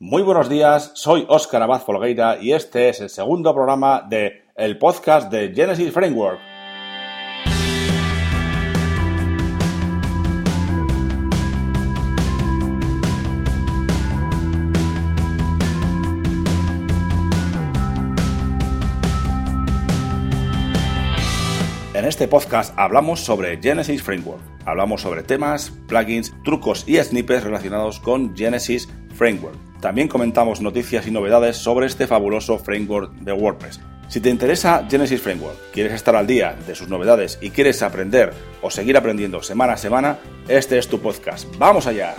Muy buenos días, soy Óscar Abad Folgueira y este es el segundo programa de el podcast de Genesis Framework. En este podcast hablamos sobre Genesis Framework. Hablamos sobre temas, plugins, trucos y snippets relacionados con Genesis Framework. También comentamos noticias y novedades sobre este fabuloso framework de WordPress. Si te interesa Genesis Framework, quieres estar al día de sus novedades y quieres aprender o seguir aprendiendo semana a semana, este es tu podcast. ¡Vamos allá!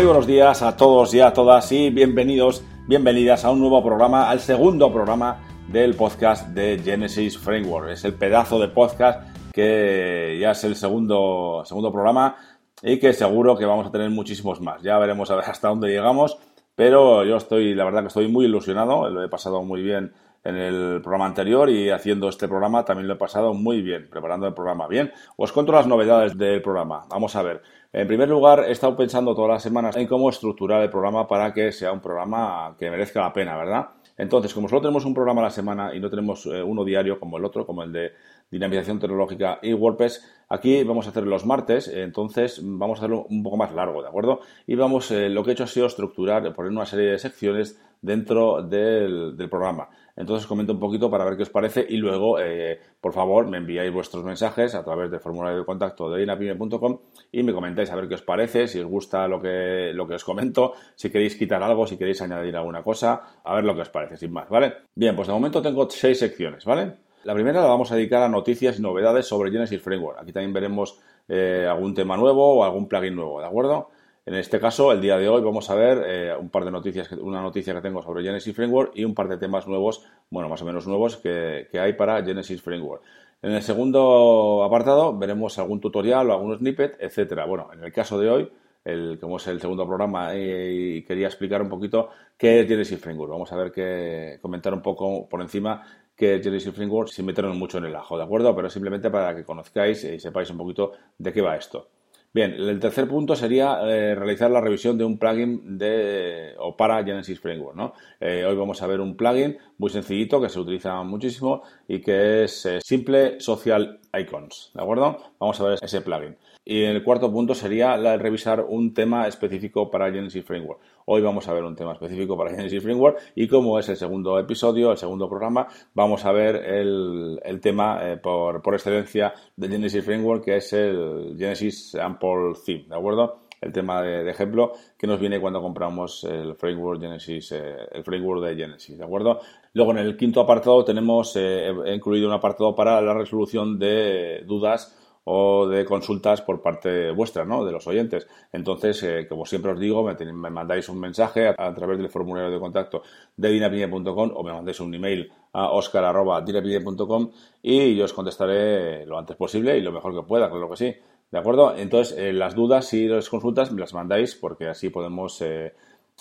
Muy buenos días a todos y a todas y bienvenidos, bienvenidas a un nuevo programa, al segundo programa del podcast de Genesis Framework. Es el pedazo de podcast que ya es el segundo, segundo programa y que seguro que vamos a tener muchísimos más. Ya veremos a ver hasta dónde llegamos, pero yo estoy, la verdad que estoy muy ilusionado, lo he pasado muy bien en el programa anterior y haciendo este programa también lo he pasado muy bien, preparando el programa bien. Os cuento las novedades del programa. Vamos a ver. En primer lugar, he estado pensando todas las semanas en cómo estructurar el programa para que sea un programa que merezca la pena, ¿verdad? Entonces, como solo tenemos un programa a la semana y no tenemos eh, uno diario como el otro, como el de dinamización tecnológica y WordPress, aquí vamos a hacer los martes, entonces vamos a hacerlo un poco más largo, ¿de acuerdo? Y vamos, eh, lo que he hecho ha sido estructurar, poner una serie de secciones dentro del, programa. Entonces comento un poquito para ver qué os parece y luego, eh, por favor, me enviáis vuestros mensajes a través del formulario de contacto de inapime.com y me comentáis a ver qué os parece, si os gusta lo que, lo que os comento, si queréis quitar algo, si queréis añadir alguna cosa, a ver lo que os parece, sin más, ¿vale? Bien, pues de momento tengo seis secciones, ¿vale? La primera la vamos a dedicar a noticias y novedades sobre Genesis Framework. Aquí también veremos eh, algún tema nuevo o algún plugin nuevo, ¿de acuerdo? En este caso, el día de hoy vamos a ver eh, un par de noticias, una noticia que tengo sobre Genesis Framework y un par de temas nuevos, bueno, más o menos nuevos que, hay para Genesis Framework. En el segundo apartado veremos algún tutorial o algún snippet, etcétera. Bueno, en el caso de hoy, el, como es el segundo programa, y quería explicar un poquito qué es Genesis Framework. Vamos a ver que comentar un poco por encima qué es Genesis Framework sin meternos mucho en el ajo, ¿de acuerdo? Pero simplemente para que conozcáis y sepáis un poquito de qué va esto. Bien, el tercer punto sería eh, realizar la revisión de un plugin de, o para Genesis Framework. Eh, hoy vamos a ver un plugin muy sencillito que se utiliza muchísimo y que es eh, Simple Social Icons. ¿De acuerdo? Vamos a ver ese plugin. Y el cuarto punto sería la de revisar un tema específico para Genesis Framework. Hoy vamos a ver un tema específico para Genesis Framework y como es el segundo episodio, el segundo programa, vamos a ver el, tema eh, por, excelencia de Genesis Framework, que es el Genesis Sample Theme, ¿de acuerdo? El tema de, ejemplo que nos viene cuando compramos el framework Genesis, eh, el framework de Genesis, ¿de acuerdo? Luego en el quinto apartado tenemos eh, incluido un apartado para la resolución de dudas o de consultas por parte vuestra, ¿no? De los oyentes. Entonces, eh, como siempre os digo, me, mandáis un mensaje a, través del formulario de contacto de dinapine.com o me mandáis un email a oscar.dinapine.com y yo os contestaré lo antes posible y lo mejor que pueda, claro que sí. ¿De acuerdo? Entonces, eh, las dudas y las consultas me las mandáis porque así podemos... Eh,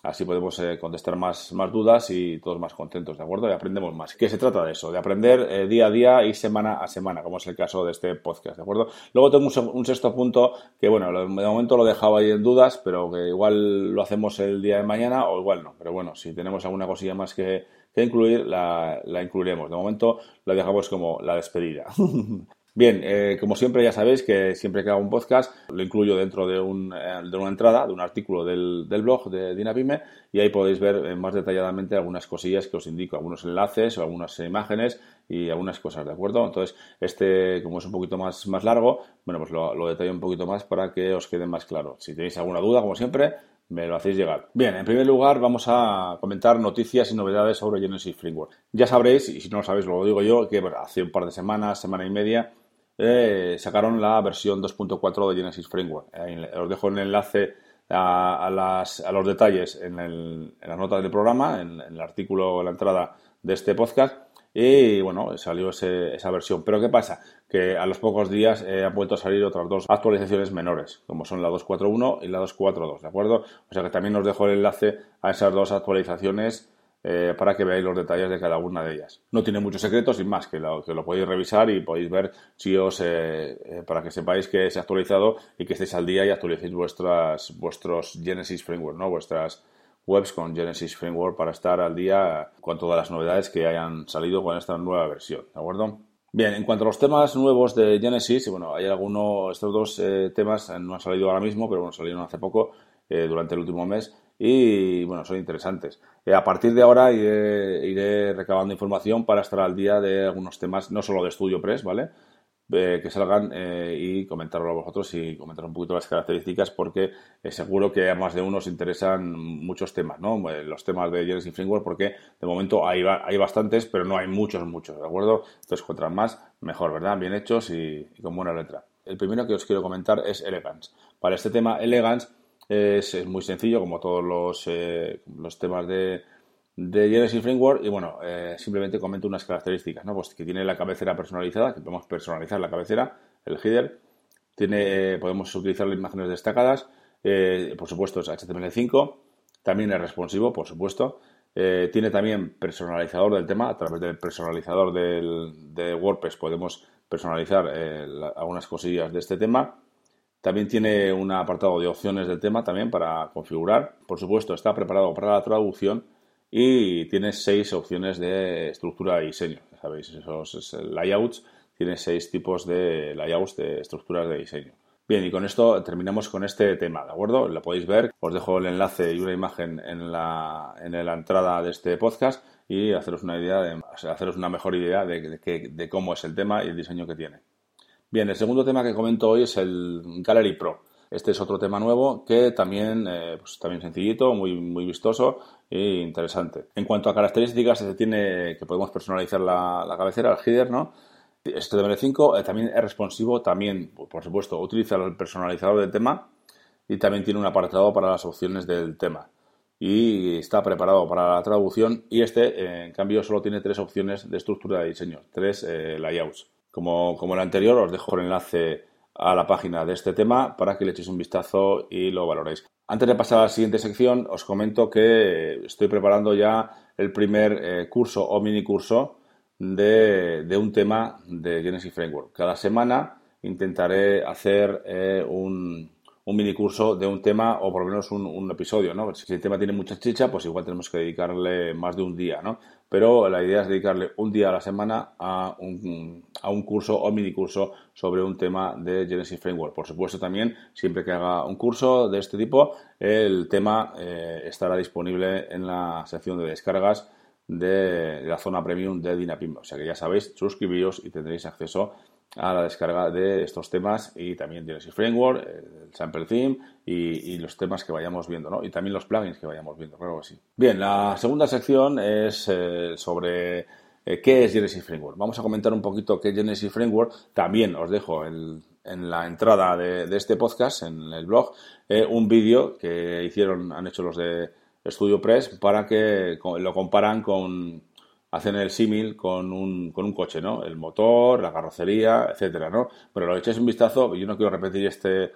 Así podemos eh, contestar más, más dudas y todos más contentos, ¿de acuerdo? Y aprendemos más. ¿Qué se trata de eso? De aprender eh, día a día y semana a semana, como es el caso de este podcast, ¿de acuerdo? Luego tengo un, sexto punto que, bueno, de momento lo he dejado ahí en dudas, pero que igual lo hacemos el día de mañana o igual no. Pero bueno, si tenemos alguna cosilla más que, que incluir, la, la incluiremos. De momento la dejamos como la despedida. Bien, eh, como siempre ya sabéis que siempre que hago un podcast lo incluyo dentro de, un, eh, de una entrada, de un artículo del, blog de Dinapime y ahí podéis ver eh, más detalladamente algunas cosillas que os indico, algunos enlaces o algunas imágenes y algunas cosas, ¿de acuerdo? Entonces, este, como es un poquito más, más largo, bueno, pues lo, lo detallo un poquito más para que os quede más claro. Si tenéis alguna duda, como siempre, me lo hacéis llegar. Bien, en primer lugar vamos a comentar noticias y novedades sobre Genesis Framework. Ya sabréis, y si no lo sabéis lo digo yo, que hace un par de semanas, semana y media, eh, sacaron la versión 2.4 de Genesis Framework. os dejo el enlace a, los detalles en, el, en las notas del programa, en, el artículo, en la entrada de este podcast. y bueno, salió esa versión. Pero ¿qué pasa? Que a los pocos días eh, han vuelto a salir otras dos actualizaciones menores, como son la 2.4.1 y la 2.4.2, ¿de acuerdo? O sea que también os dejo el enlace a esas dos actualizaciones eh, para que veáis los detalles de cada una de ellas. No tiene muchos secretos, sin más, que lo, que lo podéis revisar y podéis ver si os, eh, para que sepáis que se ha actualizado y que estéis al día y actualicéis vuestras, vuestros Genesis Framework, ¿no? Vuestras webs con Genesis Framework para estar al día con todas las novedades que hayan salido con esta nueva versión, ¿de acuerdo? Bien, en cuanto a los temas nuevos de Genesis, bueno, hay algunos, estos dos eh, temas no han salido ahora mismo, pero bueno, salieron hace poco, eh, durante el último mes, y bueno, son interesantes. Eh, a partir de ahora iré, iré, recabando información para estar al día de algunos temas, no solo de Studio Press, ¿vale? Eh, que salgan eh, y comentarlo a vosotros y comentar un poquito las características porque seguro que a más de uno os interesan muchos temas, ¿no? Los temas de Genesis Framework porque de momento hay, hay bastantes, pero no hay muchos, muchos, ¿de acuerdo? Entonces, cuanto más, mejor, ¿verdad? Bien hechos y, con buena letra. El primero que os quiero comentar es Elegance. Para este tema, Elegance es, es muy sencillo, como todos los, los temas de de Genesis Framework y bueno, eh, simplemente comento unas características, ¿no? Pues que tiene la cabecera personalizada, que podemos personalizar la cabecera, el header, tiene, podemos utilizar las imágenes destacadas, eh, por supuesto es HTML5, también es responsivo, por supuesto, eh, tiene también personalizador del tema, a través del personalizador del, de WordPress podemos personalizar algunas cosillas de este tema. También tiene un apartado de opciones del tema también para configurar. Por supuesto, está preparado para la traducción y tiene seis opciones de estructura y diseño. Sabéis, esos layouts, tiene seis tipos de layouts de estructuras de diseño. Bien, y con esto terminamos con este tema, ¿de acuerdo? Lo podéis ver, os dejo el enlace y una imagen en la, en la entrada de este podcast y haceros una idea de, haceros una mejor idea de, de cómo es el tema y el diseño que tiene. Bien, el segundo tema que comento hoy es el Gallery Pro. Este es otro tema nuevo que también, eh, pues también sencillito, muy, muy vistoso e interesante. En cuanto a características, se tiene que podemos personalizar la, cabecera, el header, ¿no? Este DML5 eh, también es responsivo, también, por supuesto, utiliza el personalizador del tema y también tiene un apartado para las opciones del tema. Y está preparado para la traducción y este, eh, en cambio, solo tiene tres opciones de estructura de diseño, tres layouts. Como, como el anterior, os dejo el enlace a la página de este tema para que le echéis un vistazo y lo valoréis. Antes de pasar a la siguiente sección, os comento que estoy preparando ya el primer eh, curso o mini curso de, un tema de Genesis Framework. Cada semana intentaré hacer eh, un, un mini curso de un tema o por lo menos un, episodio, ¿no? Si el tema tiene mucha chicha, pues igual tenemos que dedicarle más de un día, ¿no? Pero la idea es dedicarle un día a la semana a un, a un curso o mini curso sobre un tema de Genesis Framework. Por supuesto, también, siempre que haga un curso de este tipo, el tema eh, estará disponible en la sección de descargas de, la zona premium de Dinapim. O sea que ya sabéis, suscribíos y tendréis acceso a la descarga de estos temas y también Genesis Framework, el Sample Theme y, los temas que vayamos viendo, ¿no? Y también los plugins que vayamos viendo, claro que sí. Bien, la segunda sección es eh, sobre eh, qué es Genesis Framework. Vamos a comentar un poquito qué es Genesis Framework. También os dejo en la entrada de, este podcast, en el blog, eh, un vídeo que hicieron, han hecho los de Studio Press para que lo comparan con hacen el símil con un, con un coche, ¿no? El motor, la carrocería, etcétera, ¿no? Pero lo echéis un vistazo, yo no quiero repetir este,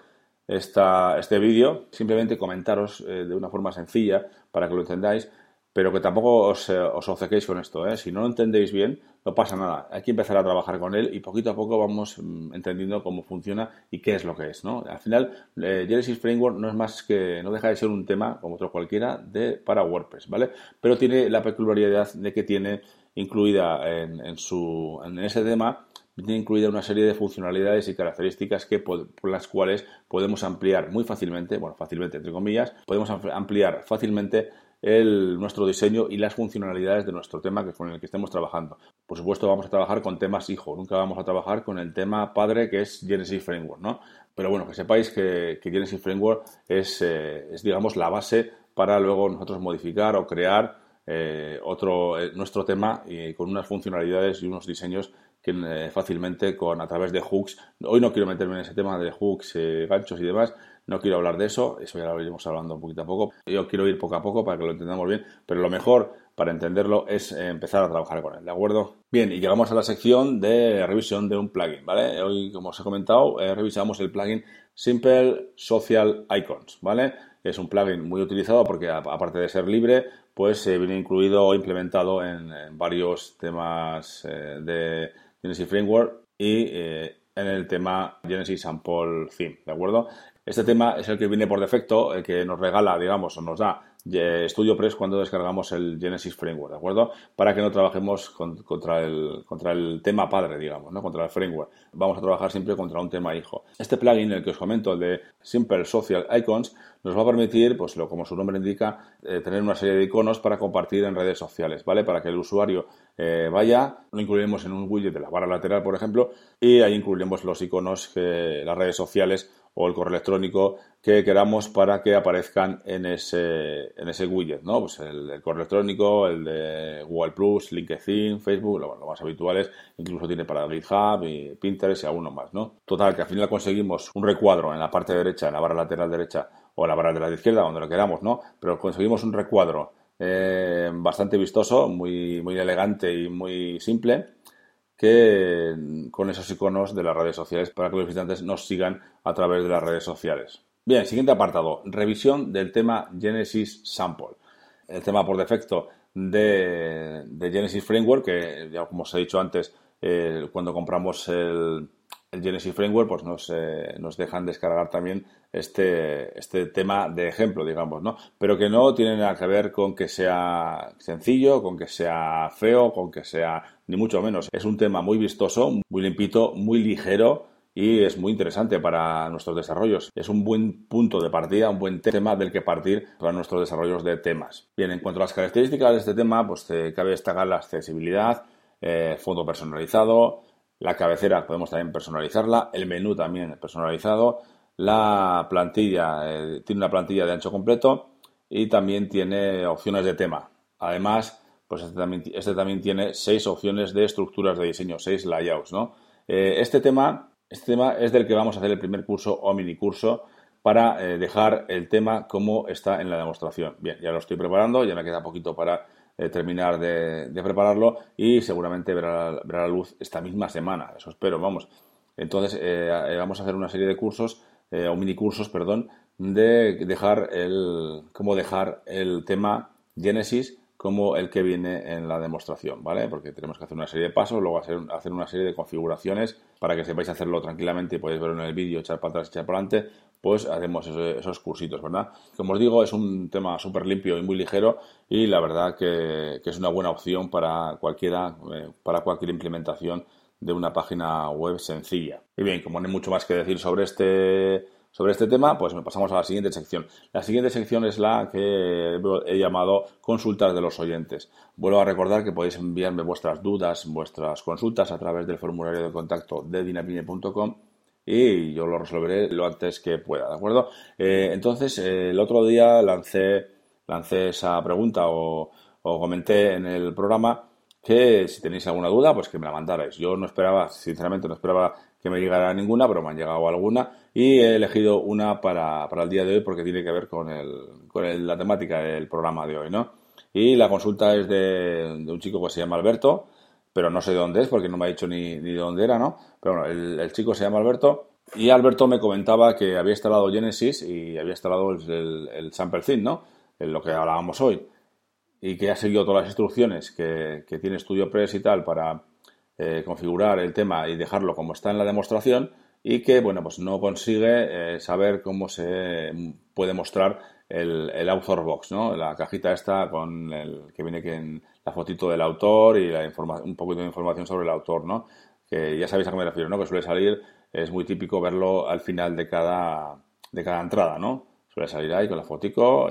este vídeo, simplemente comentaros eh, de una forma sencilla para que lo entendáis pero que tampoco os, eh, os obcequéis con esto. ¿eh? Si no lo entendéis bien, no pasa nada. Hay que empezar a trabajar con él y poquito a poco vamos mm, entendiendo cómo funciona y qué es lo que es. ¿no? Al final, eh, Genesis Framework no es más que, no deja de ser un tema, como otro cualquiera, de, para WordPress, ¿vale? Pero tiene la peculiaridad de que tiene incluida en, su, en ese tema tiene incluida una serie de funcionalidades y características que por las cuales podemos ampliar muy fácilmente, bueno, fácilmente entre comillas, podemos ampliar fácilmente el, nuestro diseño y las funcionalidades de nuestro tema que con el que estemos trabajando. Por supuesto, vamos a trabajar con temas hijo, nunca vamos a trabajar con el tema padre que es Genesis Framework, ¿no? Pero bueno, que sepáis que, Genesis Framework es, eh, es, digamos, la base para luego nosotros modificar o crear eh, otro, eh, nuestro tema con unas funcionalidades y unos diseños que fácilmente con a través de hooks. Hoy no quiero meterme en ese tema de hooks, ganchos y demás, no quiero hablar de eso, eso ya lo iremos hablando un poquito a poco. Yo quiero ir poco a poco para que lo entendamos bien, pero lo mejor para entenderlo es empezar a trabajar con él, ¿de acuerdo? Bien, y llegamos a la sección de revisión de un plugin, ¿vale? Hoy, como os he comentado, eh, revisamos el plugin Simple Social Icons, ¿vale? Es un plugin muy utilizado porque aparte de ser libre, pues se viene incluido o implementado en, varios temas eh, de Genesis Framework y eh, en el tema Genesis Sample Theme, ¿de acuerdo? Este tema es el que viene por defecto, el que nos regala, digamos, o nos da StudioPress cuando descargamos el Genesis Framework, ¿de acuerdo? Para que no trabajemos contra, el, contra el tema padre, digamos, ¿no? Contra el framework. Vamos a trabajar siempre contra un tema hijo. Este plugin, el que os comento, el de Simple Social Icons, nos va a permitir, pues lo, como su nombre indica, eh, tener una serie de iconos para compartir en redes sociales, ¿vale? Para que el usuario eh, vaya, lo incluiremos en un widget de la barra lateral, por ejemplo, y ahí incluiremos los iconos que las redes sociales o el correo electrónico que queramos para que aparezcan en ese, en ese widget, ¿no? Pues el, correo electrónico, el de Google Plus, LinkedIn, Facebook, lo, más habituales, incluso tiene para GitHub y Pinterest y algunos más, ¿no? Total, que al final conseguimos un recuadro en la parte derecha, en la barra lateral derecha o en la barra de la izquierda, donde lo queramos, ¿no? Pero conseguimos un recuadro eh, bastante vistoso, muy, muy elegante y muy simple que con esos iconos de las redes sociales para que los visitantes nos sigan a través de las redes sociales. Bien, siguiente apartado, revisión del tema Genesis Sample. El tema por defecto de, Genesis Framework, que ya como os he dicho antes, eh, cuando compramos el, el Genesis Framework, pues nos, eh, nos dejan descargar también este, este tema de ejemplo, digamos, ¿no? Pero que no tiene nada que ver con que sea sencillo, con que sea feo, con que sea ni mucho menos. Es un tema muy vistoso, muy limpito, muy ligero y es muy interesante para nuestros desarrollos. Es un buen punto de partida, un buen tema del que partir para nuestros desarrollos de temas. Bien, en cuanto a las características de este tema, pues cabe destacar la accesibilidad, eh, fondo personalizado, la cabecera podemos también personalizarla, el menú también personalizado, la plantilla eh, tiene una plantilla de ancho completo y también tiene opciones de tema. Además, pues este también, este también tiene seis opciones de estructuras de diseño, seis layouts, ¿no? Eh, este tema, este tema es del que vamos a hacer el primer curso o mini curso para eh, dejar el tema como está en la demostración. Bien, ya lo estoy preparando, ya me queda poquito para eh, terminar de, prepararlo y seguramente verá, la luz esta misma semana, eso espero, vamos. Entonces eh, eh, vamos a hacer una serie de cursos, o mini cursos, perdón, de dejar el, cómo dejar el tema Genesis como el que viene en la demostración, ¿vale? Porque tenemos que hacer una serie de pasos, luego hacer, una serie de configuraciones para que sepáis hacerlo tranquilamente y podéis verlo en el vídeo, echar para atrás, echar para adelante, pues haremos esos, cursitos, ¿verdad? Como os digo, es un tema súper limpio y muy ligero y la verdad que, es una buena opción para cualquiera, eh, para cualquier implementación de una página web sencilla. Y bien, como no hay mucho más que decir sobre este sobre este tema, pues pasamos a la siguiente sección. La siguiente sección es la que he llamado consultas de los oyentes. Vuelvo a recordar que podéis enviarme vuestras dudas, vuestras consultas a través del formulario de contacto de dinapine.com y yo lo resolveré lo antes que pueda, ¿de acuerdo? Eh, entonces, eh, el otro día lancé, lancé esa pregunta o, o comenté en el programa que si tenéis alguna duda, pues que me la mandarais. Yo no esperaba, sinceramente, no esperaba que me llegara ninguna, pero me han llegado alguna y he elegido una para, para el día de hoy porque tiene que ver con, el, con la temática del programa de hoy, ¿no? Y la consulta es de, un chico que se llama Alberto, pero no sé de dónde es porque no me ha dicho ni, ni de dónde era, ¿no? Pero bueno, el, chico se llama Alberto y Alberto me comentaba que había instalado Genesis y había instalado el, el, Sample Theme, ¿no? En lo que hablábamos hoy. Y que ha seguido todas las instrucciones que, que tiene StudioPress y tal para eh, configurar el tema y dejarlo como está en la demostración y que, bueno, pues no consigue eh, saber cómo se puede mostrar el, el author box, ¿no? La cajita esta con el que viene que la fotito del autor y la un poquito de información sobre el autor, ¿no? Que ya sabéis a qué me refiero, ¿no? Que suele salir, es muy típico verlo al final de cada, de cada entrada, ¿no? Suele salir ahí con la fotico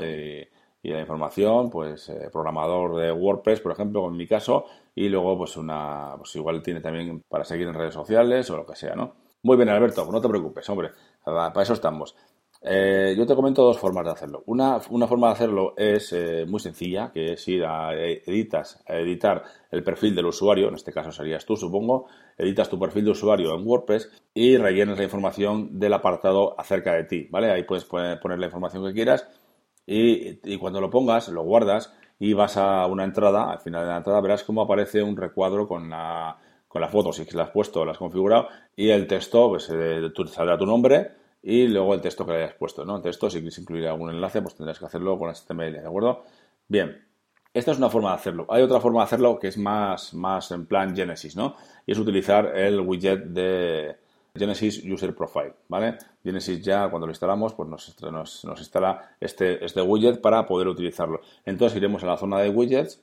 y la información, pues eh, programador de WordPress, por ejemplo, en mi caso, y luego pues una, pues igual tiene también para seguir en redes sociales o lo que sea, ¿no? Muy bien, Alberto, no te preocupes, hombre, para eso estamos. Eh, yo te comento dos formas de hacerlo. Una, forma de hacerlo es eh, muy sencilla, que es ir a, editas, a editar el perfil del usuario, en este caso serías tú, supongo, editas tu perfil de usuario en WordPress y rellenas la información del apartado acerca de ti, ¿vale? Ahí puedes poner, la información que quieras y, cuando lo pongas, lo guardas y vas a una entrada, al final de la entrada verás cómo aparece un recuadro con la, con la foto, si la has puesto, la has configurado, y el texto, pues eh, saldrá tu nombre, y luego el texto que le hayas puesto, ¿no? El texto, si quieres incluir algún enlace, pues tendrás que hacerlo con HTML, ¿de acuerdo? Bien, esta es una forma de hacerlo. Hay otra forma de hacerlo que es más, más en plan Genesis, ¿no? Y es utilizar el widget de Genesis User Profile, ¿vale? Genesis ya cuando lo instalamos, pues nos, nos, nos instala este, este widget para poder utilizarlo. Entonces iremos a la zona de widgets,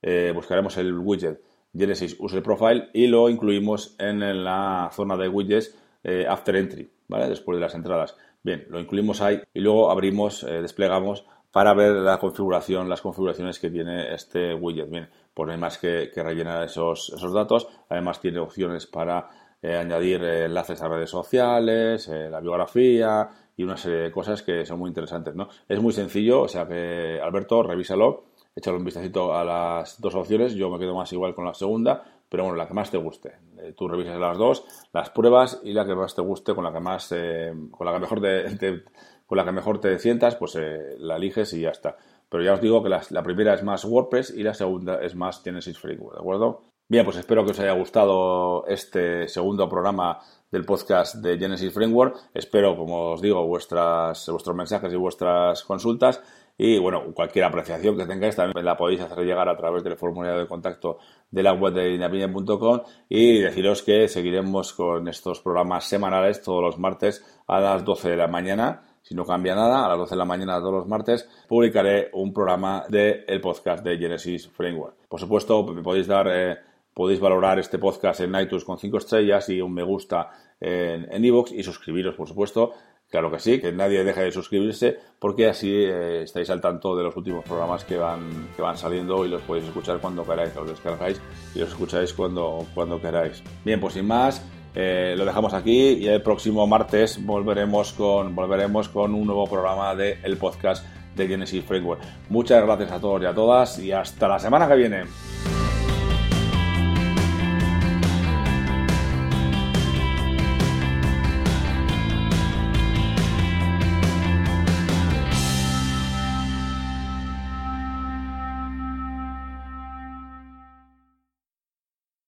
eh, buscaremos el widget Genesis User Profile y lo incluimos en la zona de widgets eh, After Entry, ¿vale? Después de las entradas. Bien, lo incluimos ahí y luego abrimos, eh, desplegamos para ver la configuración, las configuraciones que tiene este widget. Bien, pues no hay más que, rellenar esos, esos, datos. Además tiene opciones para eh, añadir enlaces a redes sociales, la biografía y una serie de cosas que son muy interesantes, ¿no? Es muy sencillo, o sea que Alberto, revísalo, échale un vistacito a las dos opciones. Yo me quedo más igual con la segunda, pero bueno, la que más te guste. Eh, tú revisas las dos, las pruebas y la que más te guste, con la que más, eh, con la que mejor te, con la que mejor te sientas, pues eh, la eliges y ya está. Pero ya os digo que la, primera es más WordPress y la segunda es más Genesis Framework, ¿de acuerdo? Bien, pues espero que os haya gustado este segundo programa del podcast de Genesis Framework. Espero, como os digo, vuestras, vuestros mensajes y vuestras consultas. Y bueno, cualquier apreciación que tengáis también la podéis hacer llegar a través del formulario de contacto de la web de inapiña.com y deciros que seguiremos con estos programas semanales todos los martes a las 12 de la mañana. Si no cambia nada, a las 12 de la mañana todos los martes publicaré un programa del el podcast de Genesis Framework. Por supuesto, podéis dar... Eh, podéis valorar este podcast en iTunes con 5 estrellas y un me gusta en iVoox y suscribiros, por supuesto, Claro que sí, que nadie deje de suscribirse porque así eh, estáis al tanto de los últimos programas que van, que van saliendo y los podéis escuchar cuando queráis, los descargáis y los escucháis cuando, cuando queráis. Bien, pues sin más, eh, lo dejamos aquí y el próximo martes volveremos con, volveremos con un nuevo programa del el podcast de Genesis Framework. Muchas gracias a todos y a todas y hasta la semana que viene.